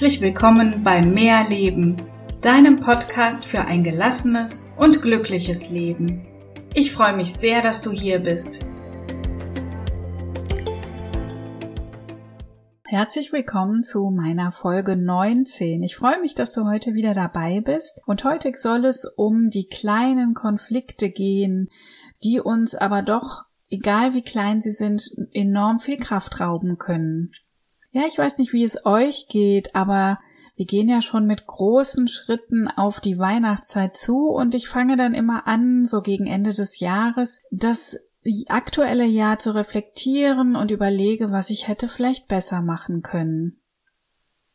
Herzlich willkommen bei Mehr Leben, deinem Podcast für ein gelassenes und glückliches Leben. Ich freue mich sehr, dass du hier bist. Herzlich willkommen zu meiner Folge 19. Ich freue mich, dass du heute wieder dabei bist und heute soll es um die kleinen Konflikte gehen, die uns aber doch, egal wie klein sie sind, enorm viel Kraft rauben können. Ja, ich weiß nicht, wie es euch geht, aber wir gehen ja schon mit großen Schritten auf die Weihnachtszeit zu und ich fange dann immer an, so gegen Ende des Jahres, das aktuelle Jahr zu reflektieren und überlege, was ich hätte vielleicht besser machen können.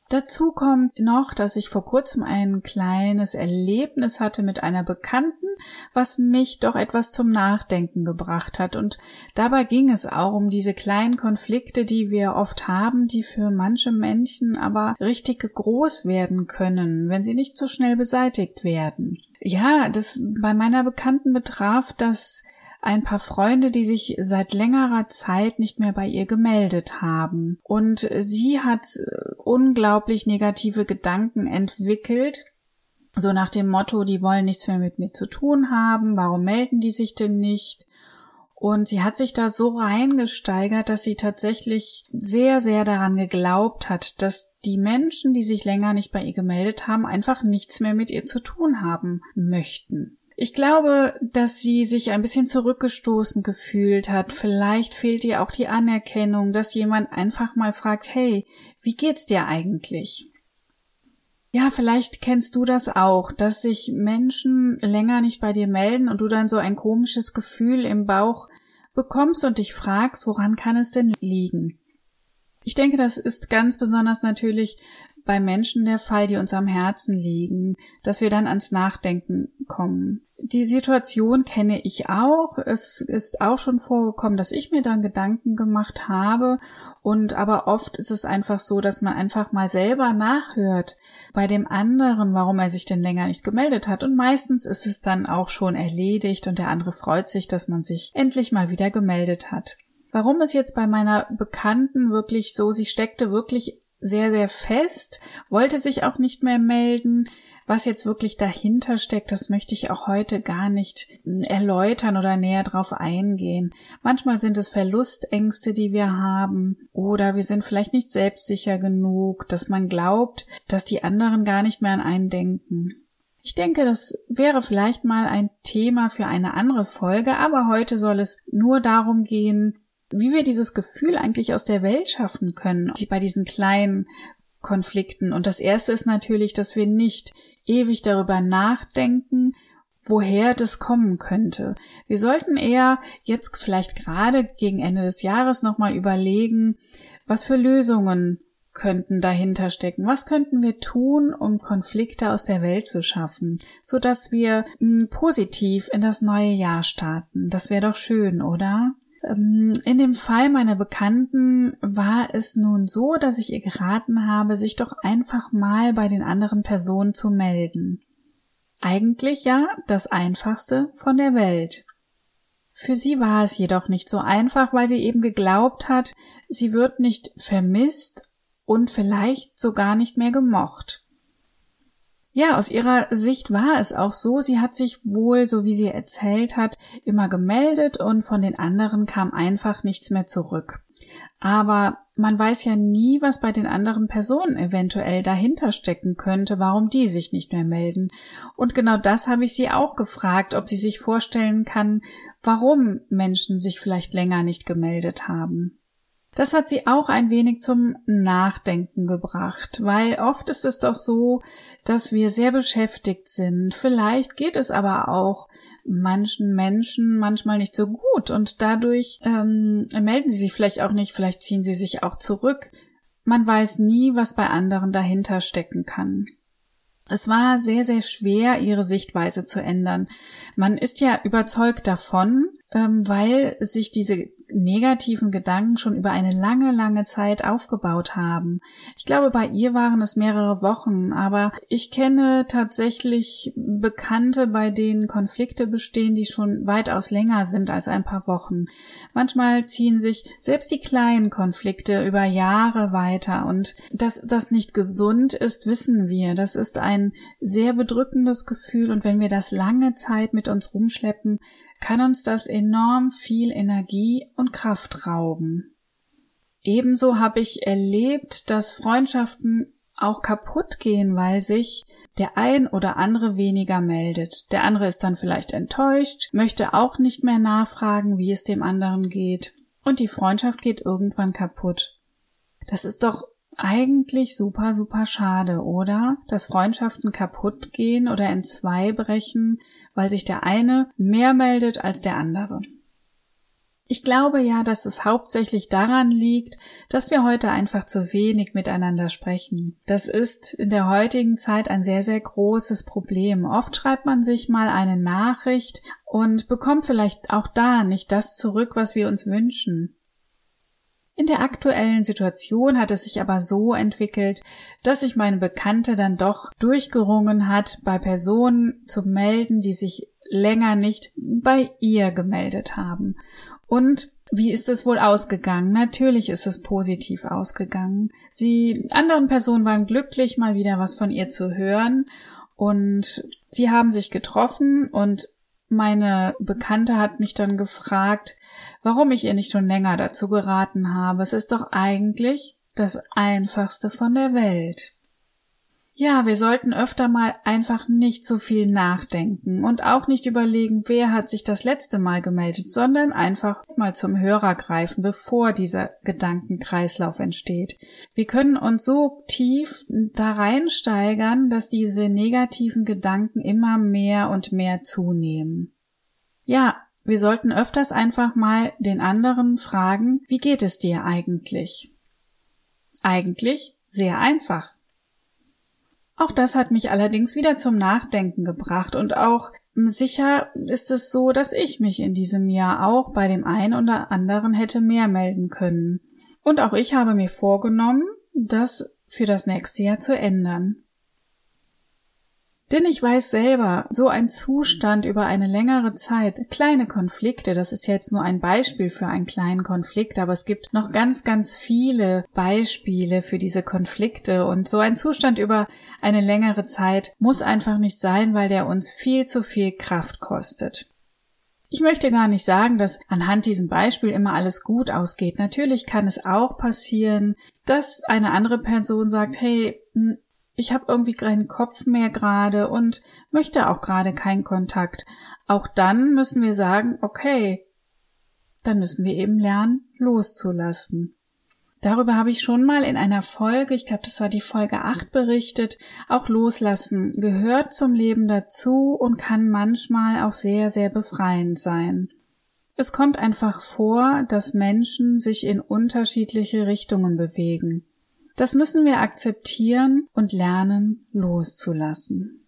Dazu kommt noch, dass ich vor kurzem ein kleines Erlebnis hatte mit einer Bekannten, was mich doch etwas zum Nachdenken gebracht hat. Und dabei ging es auch um diese kleinen Konflikte, die wir oft haben, die für manche Menschen aber richtig groß werden können, wenn sie nicht so schnell beseitigt werden. Ja, das bei meiner Bekannten betraf das ein paar Freunde, die sich seit längerer Zeit nicht mehr bei ihr gemeldet haben. Und sie hat äh, unglaublich negative Gedanken entwickelt, so nach dem Motto, die wollen nichts mehr mit mir zu tun haben, warum melden die sich denn nicht? Und sie hat sich da so reingesteigert, dass sie tatsächlich sehr, sehr daran geglaubt hat, dass die Menschen, die sich länger nicht bei ihr gemeldet haben, einfach nichts mehr mit ihr zu tun haben möchten. Ich glaube, dass sie sich ein bisschen zurückgestoßen gefühlt hat. Vielleicht fehlt ihr auch die Anerkennung, dass jemand einfach mal fragt, hey, wie geht's dir eigentlich? Ja, vielleicht kennst du das auch, dass sich Menschen länger nicht bei dir melden und du dann so ein komisches Gefühl im Bauch bekommst und dich fragst, woran kann es denn liegen? Ich denke, das ist ganz besonders natürlich bei Menschen der Fall, die uns am Herzen liegen, dass wir dann ans Nachdenken kommen. Die Situation kenne ich auch. Es ist auch schon vorgekommen, dass ich mir dann Gedanken gemacht habe. Und aber oft ist es einfach so, dass man einfach mal selber nachhört bei dem anderen, warum er sich denn länger nicht gemeldet hat. Und meistens ist es dann auch schon erledigt und der andere freut sich, dass man sich endlich mal wieder gemeldet hat. Warum es jetzt bei meiner Bekannten wirklich so, sie steckte wirklich sehr, sehr fest, wollte sich auch nicht mehr melden. Was jetzt wirklich dahinter steckt, das möchte ich auch heute gar nicht erläutern oder näher drauf eingehen. Manchmal sind es Verlustängste, die wir haben, oder wir sind vielleicht nicht selbstsicher genug, dass man glaubt, dass die anderen gar nicht mehr an einen denken. Ich denke, das wäre vielleicht mal ein Thema für eine andere Folge, aber heute soll es nur darum gehen, wie wir dieses Gefühl eigentlich aus der Welt schaffen können, bei diesen kleinen Konflikten. Und das erste ist natürlich, dass wir nicht ewig darüber nachdenken, woher das kommen könnte. Wir sollten eher jetzt vielleicht gerade gegen Ende des Jahres nochmal überlegen, was für Lösungen könnten dahinter stecken? Was könnten wir tun, um Konflikte aus der Welt zu schaffen, so dass wir hm, positiv in das neue Jahr starten? Das wäre doch schön, oder? Ähm, in dem Fall meiner Bekannten war es nun so, dass ich ihr geraten habe, sich doch einfach mal bei den anderen Personen zu melden. Eigentlich ja das einfachste von der Welt. Für sie war es jedoch nicht so einfach, weil sie eben geglaubt hat, sie wird nicht vermisst und vielleicht sogar nicht mehr gemocht. Ja, aus ihrer Sicht war es auch so. Sie hat sich wohl, so wie sie erzählt hat, immer gemeldet und von den anderen kam einfach nichts mehr zurück. Aber man weiß ja nie, was bei den anderen Personen eventuell dahinter stecken könnte, warum die sich nicht mehr melden. Und genau das habe ich sie auch gefragt, ob sie sich vorstellen kann, warum Menschen sich vielleicht länger nicht gemeldet haben. Das hat sie auch ein wenig zum Nachdenken gebracht, weil oft ist es doch so, dass wir sehr beschäftigt sind. Vielleicht geht es aber auch manchen Menschen manchmal nicht so gut und dadurch ähm, melden sie sich vielleicht auch nicht, vielleicht ziehen sie sich auch zurück. Man weiß nie, was bei anderen dahinter stecken kann. Es war sehr, sehr schwer, ihre Sichtweise zu ändern. Man ist ja überzeugt davon, ähm, weil sich diese negativen Gedanken schon über eine lange, lange Zeit aufgebaut haben. Ich glaube, bei ihr waren es mehrere Wochen, aber ich kenne tatsächlich Bekannte, bei denen Konflikte bestehen, die schon weitaus länger sind als ein paar Wochen. Manchmal ziehen sich selbst die kleinen Konflikte über Jahre weiter und dass das nicht gesund ist, wissen wir. Das ist ein sehr bedrückendes Gefühl und wenn wir das lange Zeit mit uns rumschleppen, kann uns das enorm viel Energie und Kraft rauben. Ebenso habe ich erlebt, dass Freundschaften auch kaputt gehen, weil sich der ein oder andere weniger meldet. Der andere ist dann vielleicht enttäuscht, möchte auch nicht mehr nachfragen, wie es dem anderen geht. Und die Freundschaft geht irgendwann kaputt. Das ist doch eigentlich super, super schade, oder? Dass Freundschaften kaputt gehen oder in zwei brechen, weil sich der eine mehr meldet als der andere. Ich glaube ja, dass es hauptsächlich daran liegt, dass wir heute einfach zu wenig miteinander sprechen. Das ist in der heutigen Zeit ein sehr, sehr großes Problem. Oft schreibt man sich mal eine Nachricht und bekommt vielleicht auch da nicht das zurück, was wir uns wünschen. In der aktuellen Situation hat es sich aber so entwickelt, dass sich meine Bekannte dann doch durchgerungen hat, bei Personen zu melden, die sich länger nicht bei ihr gemeldet haben. Und wie ist es wohl ausgegangen? Natürlich ist es positiv ausgegangen. Sie, anderen Personen waren glücklich, mal wieder was von ihr zu hören und sie haben sich getroffen und meine Bekannte hat mich dann gefragt, warum ich ihr nicht schon länger dazu geraten habe. Es ist doch eigentlich das einfachste von der Welt. Ja, wir sollten öfter mal einfach nicht so viel nachdenken und auch nicht überlegen, wer hat sich das letzte Mal gemeldet, sondern einfach mal zum Hörer greifen, bevor dieser Gedankenkreislauf entsteht. Wir können uns so tief da reinsteigern, dass diese negativen Gedanken immer mehr und mehr zunehmen. Ja, wir sollten öfters einfach mal den anderen fragen, wie geht es dir eigentlich? Eigentlich sehr einfach. Auch das hat mich allerdings wieder zum Nachdenken gebracht und auch sicher ist es so, dass ich mich in diesem Jahr auch bei dem einen oder anderen hätte mehr melden können. Und auch ich habe mir vorgenommen, das für das nächste Jahr zu ändern. Denn ich weiß selber, so ein Zustand über eine längere Zeit, kleine Konflikte, das ist jetzt nur ein Beispiel für einen kleinen Konflikt, aber es gibt noch ganz, ganz viele Beispiele für diese Konflikte und so ein Zustand über eine längere Zeit muss einfach nicht sein, weil der uns viel zu viel Kraft kostet. Ich möchte gar nicht sagen, dass anhand diesem Beispiel immer alles gut ausgeht. Natürlich kann es auch passieren, dass eine andere Person sagt, hey, ich habe irgendwie keinen Kopf mehr gerade und möchte auch gerade keinen Kontakt. Auch dann müssen wir sagen, okay, dann müssen wir eben lernen, loszulassen. Darüber habe ich schon mal in einer Folge, ich glaube, das war die Folge 8 berichtet, auch loslassen gehört zum Leben dazu und kann manchmal auch sehr, sehr befreiend sein. Es kommt einfach vor, dass Menschen sich in unterschiedliche Richtungen bewegen. Das müssen wir akzeptieren und lernen loszulassen.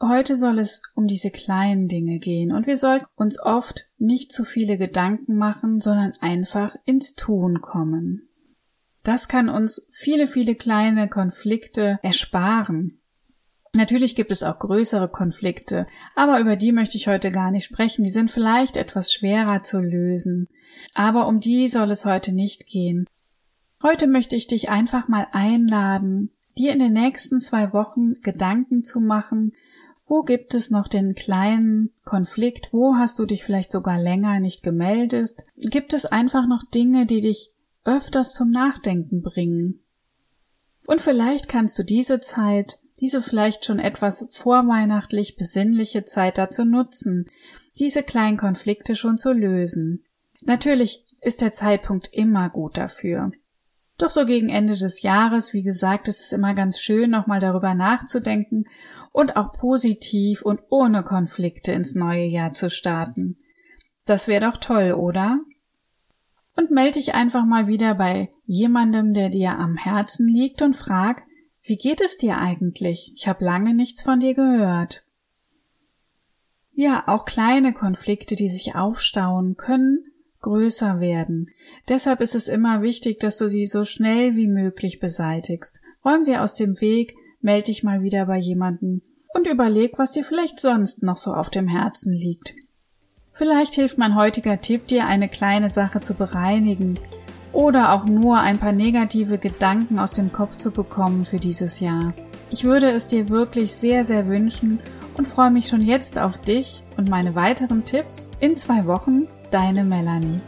Heute soll es um diese kleinen Dinge gehen und wir sollten uns oft nicht zu viele Gedanken machen, sondern einfach ins Tun kommen. Das kann uns viele, viele kleine Konflikte ersparen. Natürlich gibt es auch größere Konflikte, aber über die möchte ich heute gar nicht sprechen. Die sind vielleicht etwas schwerer zu lösen. Aber um die soll es heute nicht gehen. Heute möchte ich dich einfach mal einladen, dir in den nächsten zwei Wochen Gedanken zu machen, wo gibt es noch den kleinen Konflikt, wo hast du dich vielleicht sogar länger nicht gemeldet, gibt es einfach noch Dinge, die dich öfters zum Nachdenken bringen. Und vielleicht kannst du diese Zeit, diese vielleicht schon etwas vorweihnachtlich besinnliche Zeit dazu nutzen, diese kleinen Konflikte schon zu lösen. Natürlich ist der Zeitpunkt immer gut dafür. Doch so gegen Ende des Jahres, wie gesagt, ist es immer ganz schön, nochmal darüber nachzudenken und auch positiv und ohne Konflikte ins neue Jahr zu starten. Das wäre doch toll, oder? Und melde dich einfach mal wieder bei jemandem, der dir am Herzen liegt und frag, wie geht es dir eigentlich? Ich habe lange nichts von dir gehört. Ja, auch kleine Konflikte, die sich aufstauen, können größer werden. Deshalb ist es immer wichtig, dass du sie so schnell wie möglich beseitigst. Räum sie aus dem Weg, melde dich mal wieder bei jemandem und überleg, was dir vielleicht sonst noch so auf dem Herzen liegt. Vielleicht hilft mein heutiger Tipp dir, eine kleine Sache zu bereinigen oder auch nur ein paar negative Gedanken aus dem Kopf zu bekommen für dieses Jahr. Ich würde es dir wirklich sehr, sehr wünschen und freue mich schon jetzt auf dich und meine weiteren Tipps in zwei Wochen. Deine Melanie.